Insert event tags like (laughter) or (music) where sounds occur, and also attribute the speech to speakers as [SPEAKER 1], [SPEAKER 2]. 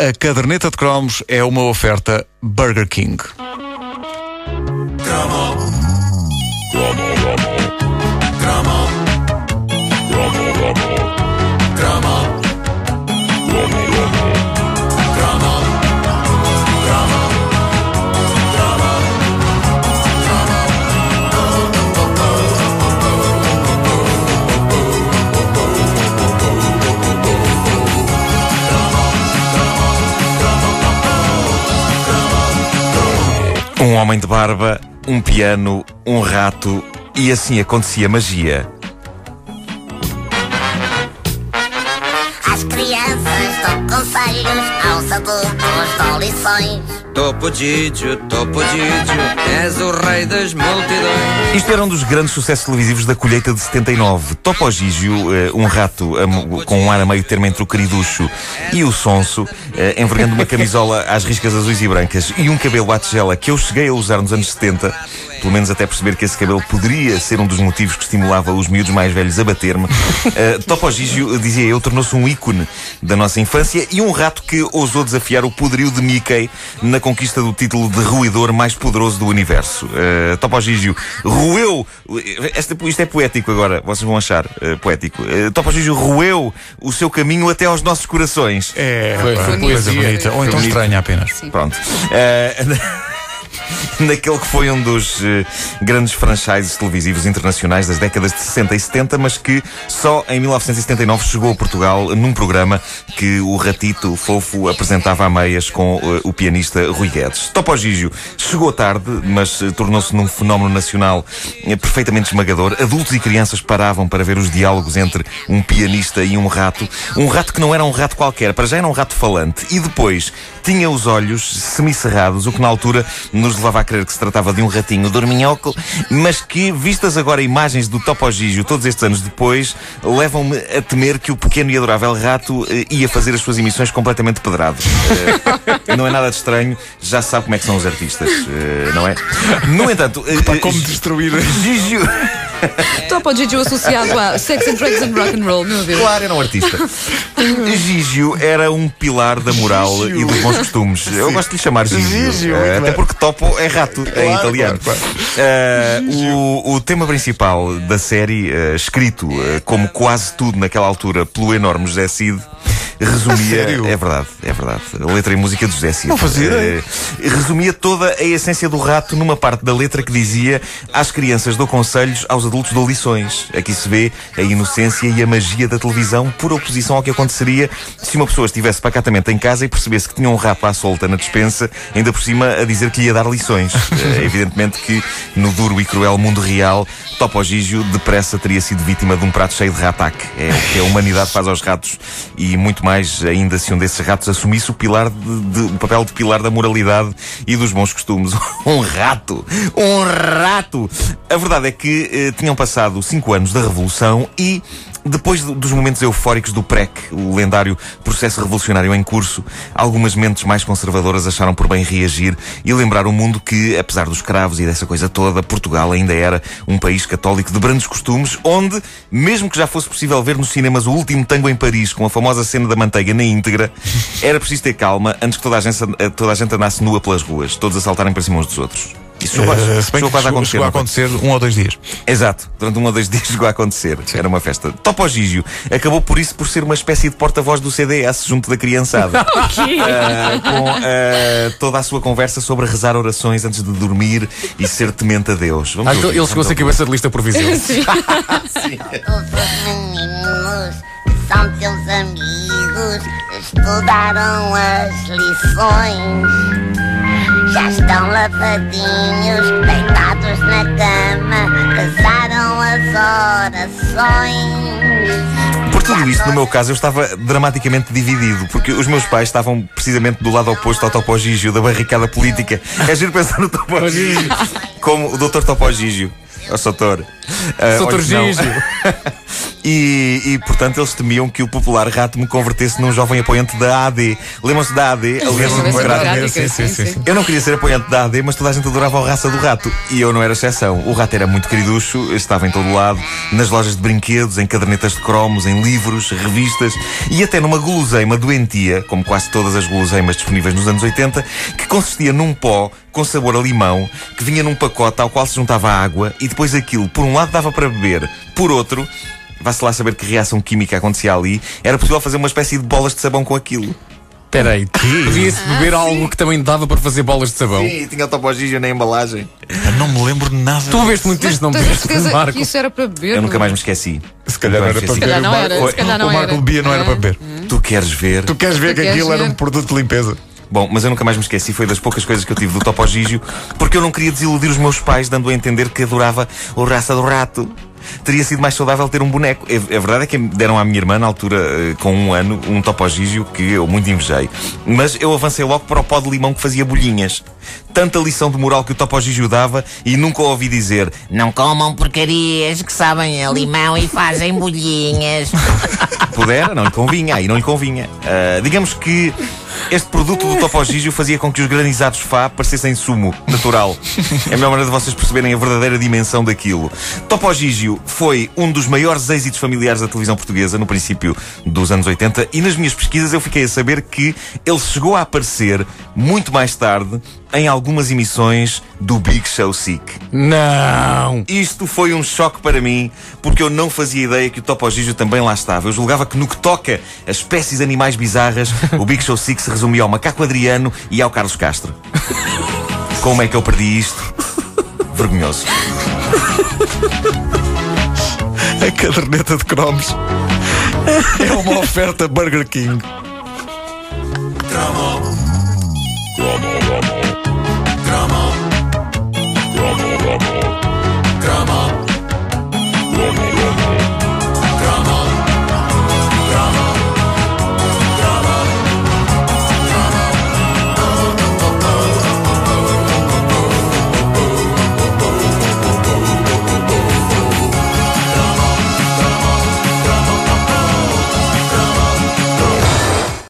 [SPEAKER 1] A caderneta de cromos é uma oferta Burger King.
[SPEAKER 2] Um homem de barba, um piano, um rato e assim acontecia magia.
[SPEAKER 3] As crianças dão conselhos, aos adultos dão lições.
[SPEAKER 4] Topo Didio, Topo Didio, és o rei das multidões.
[SPEAKER 2] Isto era um dos grandes sucessos televisivos da colheita de 79. Topo Gigio, eh, um rato com um ar a meio termo entre o queriducho e o sonso, eh, envergando uma camisola às riscas azuis e brancas e um cabelo à tigela que eu cheguei a usar nos anos 70, pelo menos até perceber que esse cabelo poderia ser um dos motivos que estimulava os miúdos mais velhos a bater-me. (laughs) Uh, Topo Gigio, dizia eu, tornou-se um ícone da nossa infância e um rato que ousou desafiar o poderio de Mickey na conquista do título de ruidor mais poderoso do universo. Uh, Topo Gigio roeu, esta, isto é poético agora, vocês vão achar uh, poético. Uh, Topo Gigio roeu o seu caminho até aos nossos corações.
[SPEAKER 1] É,
[SPEAKER 5] Foi-
[SPEAKER 1] pá,
[SPEAKER 5] foi
[SPEAKER 1] coisa bonita. Ou então
[SPEAKER 2] bonito.
[SPEAKER 1] estranha apenas.
[SPEAKER 2] Pronto. Eh, (laughs) (laughs) Naquele que foi um dos eh, grandes franchises televisivos internacionais das décadas de 60 e 70, mas que só em 1979 chegou a Portugal num programa que o Ratito Fofo apresentava a meias com eh, o pianista Rui Guedes. Topo Gigio chegou tarde, mas eh, tornou-se num fenómeno nacional perfeitamente esmagador. Adultos e crianças paravam para ver os diálogos entre um pianista e um rato. Um rato que não era um rato qualquer, para já era um rato falante. E depois tinha os olhos semicerrados, o que na altura nos levava a crer que se tratava de um ratinho dorminhoco, mas que, vistas agora imagens do Topo Gigio todos estes anos depois, levam-me a temer que o pequeno e adorável rato eh, ia fazer as suas emissões completamente pedrado. Eh, não é nada de estranho, já se sabe como é que são os artistas, eh, não é? No entanto, eh,
[SPEAKER 1] Como destruir.
[SPEAKER 2] Gigio.
[SPEAKER 5] Topo Gigio associado a Sex and Drugs and Rock and Roll, meu Deus.
[SPEAKER 2] Claro, era um artista. Gigio era um pilar da moral e dos bons costumes. Eu gosto de lhe chamar Gigio.
[SPEAKER 1] Gigio,
[SPEAKER 2] eh,
[SPEAKER 1] muito
[SPEAKER 2] até
[SPEAKER 1] bem.
[SPEAKER 2] porque topo é rato em italiano.
[SPEAKER 1] claro,
[SPEAKER 2] Eh, o, o tema principal da série, eh, escrito eh, como quase tudo naquela altura pelo enorme José Cid, resumia.
[SPEAKER 1] sério?
[SPEAKER 2] É verdade, é verdade. A letra e música do José Cid.
[SPEAKER 1] Não fazia.
[SPEAKER 2] Eh, resumia toda a essência do rato numa parte da letra que dizia: Às crianças dou conselhos, aos adultos dou lições. Aqui se vê a inocência e a magia da televisão por oposição ao que aconteceria se uma pessoa estivesse pacatamente em casa e percebesse que tinha um rato à solta na despensa, ainda por cima a dizer que lhe ia dar lições. (laughs) Eh, evidentemente que no duro e cruel mundo real, Topo Gigio depressa teria sido vítima de um prato cheio de rataque. É o que a humanidade faz aos ratos e muito mais ainda se um desses ratos assumisse o pilar de, de- o papel de pilar da moralidade e dos bons costumes. (laughs) Um rato! Um rato! A verdade é que eh, tinham passado cinco anos da Revolução e depois do- dos momentos eufóricos do PREC, o lendário processo revolucionário em curso, algumas mentes mais conservadoras acharam por bem reagir e lembrar o mundo que, apesar dos cravos e dessa coisa toda, Portugal ainda era um país católico de brandos costumes, onde, mesmo que já fosse possível ver nos cinemas o último tango em Paris, com a famosa cena da manteiga na íntegra, era preciso ter calma antes que toda a gente, toda a gente andasse nua pelas ruas, todos a saltarem para cima uns dos outros. Isso chegou,
[SPEAKER 1] Eh, se bem
[SPEAKER 2] chegou
[SPEAKER 1] que
[SPEAKER 2] quase a
[SPEAKER 1] chegou,
[SPEAKER 2] acontecer.
[SPEAKER 1] chegou a acontecer um ou dois dias.
[SPEAKER 2] Exato, durante um ou dois (laughs) dias chegou a acontecer. Era uma festa. Topo Gigio acabou por isso por ser uma espécie de porta-voz do CDS junto da criançada. (laughs) Ah, com ah, toda a sua conversa sobre rezar orações antes de dormir e ser temente a Deus. Vamos
[SPEAKER 6] Ah, então
[SPEAKER 2] ouvir,
[SPEAKER 6] ele chegou a cabeça de lista (laughs)
[SPEAKER 3] os meninos que são teus amigos estudaram as lições. Lavadinhos, deitados na cama, rezaram as orações.
[SPEAKER 2] Por tudo isto, no meu caso, eu estava dramaticamente dividido, porque os meus pais estavam precisamente do lado oposto ao Topo Gigio, da barricada política. É giro pensar no Topo Gigio como o Dr. Topo Gigio. Soutor olha, não.
[SPEAKER 6] Gigi. (laughs)
[SPEAKER 2] E, e, portanto eles temiam que o popular rato me convertesse num jovem apoiante da AD. Lembram-se da AD? Aliança Democrática.
[SPEAKER 5] Democrática,
[SPEAKER 1] sim, sim, sim, sim.
[SPEAKER 2] Eu não queria ser apoiante da AD, mas toda a gente adorava o raça do rato. E eu não era exceção. O rato era muito queriducho, estava em todo lado, nas lojas de brinquedos, em cadernetas de cromos, em livros, revistas e até numa guloseima doentia, como quase todas as guloseimas disponíveis nos anos 80, que consistia num pó com sabor a limão, que vinha num pacote ao qual se juntava água e depois aquilo, por um lado, dava para beber, por outro. Vá-se lá saber que reação química acontecia ali. Era possível fazer uma espécie de bolas de sabão com aquilo.
[SPEAKER 6] Espera aí, podia-se beber algo que também dava para fazer bolas de sabão.
[SPEAKER 2] Sim, tinha o topogígio na embalagem.
[SPEAKER 1] Eu não me lembro de nada.
[SPEAKER 6] Tu bebeste muito isto, não bebeste, Marco?
[SPEAKER 5] que isso era para beber?
[SPEAKER 2] Eu nunca
[SPEAKER 5] não?
[SPEAKER 2] mais me esqueci.
[SPEAKER 1] Se calhar não era para
[SPEAKER 2] Se
[SPEAKER 1] beber.
[SPEAKER 5] calhar não
[SPEAKER 1] O
[SPEAKER 5] era,
[SPEAKER 1] Marco-
[SPEAKER 5] se calhar não
[SPEAKER 1] o Marco
[SPEAKER 5] era.
[SPEAKER 1] bebia, não era para beber.
[SPEAKER 2] Tu queres ver?
[SPEAKER 1] Tu queres ver
[SPEAKER 5] Tu
[SPEAKER 1] que
[SPEAKER 5] queres
[SPEAKER 1] aquilo era
[SPEAKER 5] ver?
[SPEAKER 1] um produto de limpeza?
[SPEAKER 2] Bom, mas eu nunca mais me esqueci. Foi das poucas coisas que eu tive do Topogígio, porque eu não queria desiludir os meus pais, dando a entender que adorava o raça do rato. Teria sido mais saudável ter um boneco. A a verdade é que deram à minha irmã, na altura, eh, com um ano, um topogígio que eu muito invejei. Mas eu avancei logo para o pó de limão que fazia bolhinhas. Tanta lição de moral que o topogígio dava e nunca ouvi dizer
[SPEAKER 7] Não comam porcarias que sabem a limão e fazem bolhinhas. (laughs)
[SPEAKER 2] Pudera, não lhe convinha, aí não lhe convinha. Ah, digamos que este produto do Topogígio fazia com que os granizados Fá parecessem sumo natural. É a melhor maneira de vocês perceberem a verdadeira dimensão daquilo. Topogígio foi um dos maiores êxitos familiares da televisão portuguesa no princípio dos anos 80 e nas minhas pesquisas eu fiquei a saber que ele chegou a aparecer muito mais tarde em algumas emissões do Big Show Sick.
[SPEAKER 6] Não!
[SPEAKER 2] Isto foi um choque para mim, porque eu não fazia ideia que o Topogígio também lá estava. Eu julgava que no que toca a espécies animais bizarras, o Big Show Six se resumia ao macaco Adriano e ao Carlos Castro. Como é que eu perdi isto? Vergonhoso.
[SPEAKER 1] A caderneta de cromos é uma oferta Burger King.